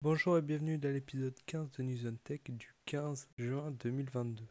Bonjour et bienvenue dans l'épisode 15 de News on Tech du 15 juin 2022.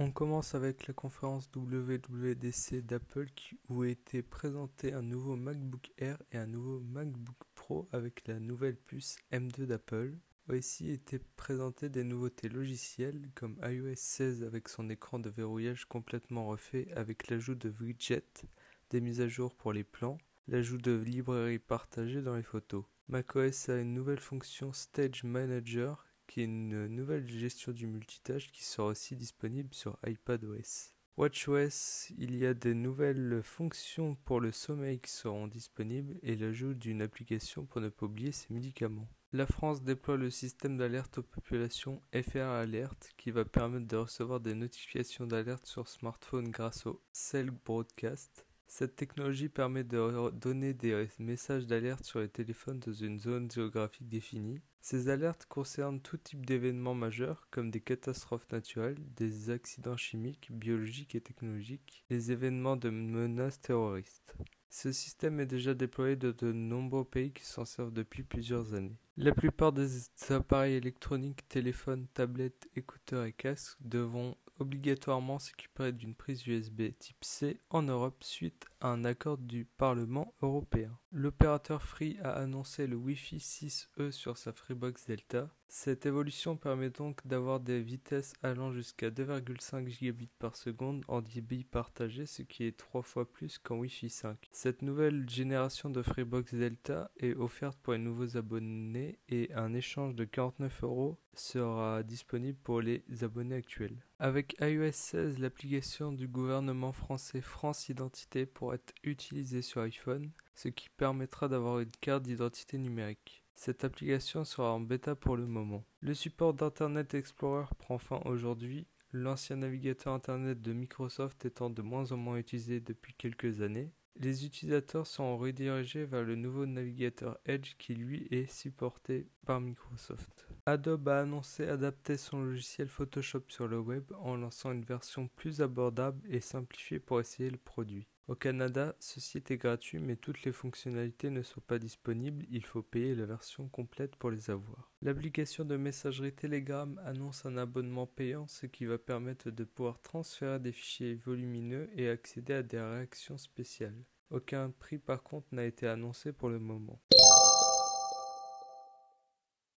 On commence avec la conférence WWDC d'Apple où été présenté un nouveau MacBook Air et un nouveau MacBook Pro avec la nouvelle puce M2 d'Apple. Aussi étaient présentés des nouveautés logicielles comme iOS 16 avec son écran de verrouillage complètement refait avec l'ajout de widgets, des mises à jour pour les plans, l'ajout de librairies partagées dans les photos. macOS a une nouvelle fonction Stage Manager qui est une nouvelle gestion du multitâche qui sera aussi disponible sur iPadOS. WatchOS, il y a des nouvelles fonctions pour le sommeil qui seront disponibles et l'ajout d'une application pour ne pas oublier ses médicaments. La France déploie le système d'alerte aux populations FR Alert qui va permettre de recevoir des notifications d'alerte sur smartphone grâce au Cell Broadcast. Cette technologie permet de donner des messages d'alerte sur les téléphones dans une zone géographique définie. Ces alertes concernent tout type d'événements majeurs comme des catastrophes naturelles, des accidents chimiques, biologiques et technologiques, les événements de menaces terroristes. Ce système est déjà déployé dans de nombreux pays qui s'en servent depuis plusieurs années. La plupart des appareils électroniques, téléphones, tablettes, écouteurs et casques devront obligatoirement s'équiper d'une prise USB type C en Europe suite un accord du Parlement européen. L'opérateur Free a annoncé le Wi-Fi 6E sur sa Freebox Delta. Cette évolution permet donc d'avoir des vitesses allant jusqu'à 2,5 gigabits par seconde en débit partagé, ce qui est trois fois plus qu'en Wi-Fi 5. Cette nouvelle génération de Freebox Delta est offerte pour les nouveaux abonnés et un échange de 49 euros sera disponible pour les abonnés actuels. Avec iOS 16, l'application du gouvernement français France Identité pourra être utilisée sur iPhone, ce qui permettra d'avoir une carte d'identité numérique. Cette application sera en bêta pour le moment. Le support d'Internet Explorer prend fin aujourd'hui, l'ancien navigateur Internet de Microsoft étant de moins en moins utilisé depuis quelques années. Les utilisateurs sont redirigés vers le nouveau navigateur Edge qui lui est supporté par Microsoft. Adobe a annoncé adapter son logiciel Photoshop sur le web en lançant une version plus abordable et simplifiée pour essayer le produit. Au Canada, ceci était gratuit mais toutes les fonctionnalités ne sont pas disponibles, il faut payer la version complète pour les avoir. L'application de messagerie Telegram annonce un abonnement payant ce qui va permettre de pouvoir transférer des fichiers volumineux et accéder à des réactions spéciales. Aucun prix par contre n'a été annoncé pour le moment.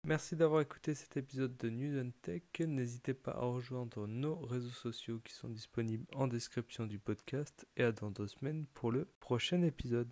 Merci d'avoir écouté cet épisode de News and Tech. N'hésitez pas à rejoindre nos réseaux sociaux qui sont disponibles en description du podcast et à dans deux semaines pour le prochain épisode.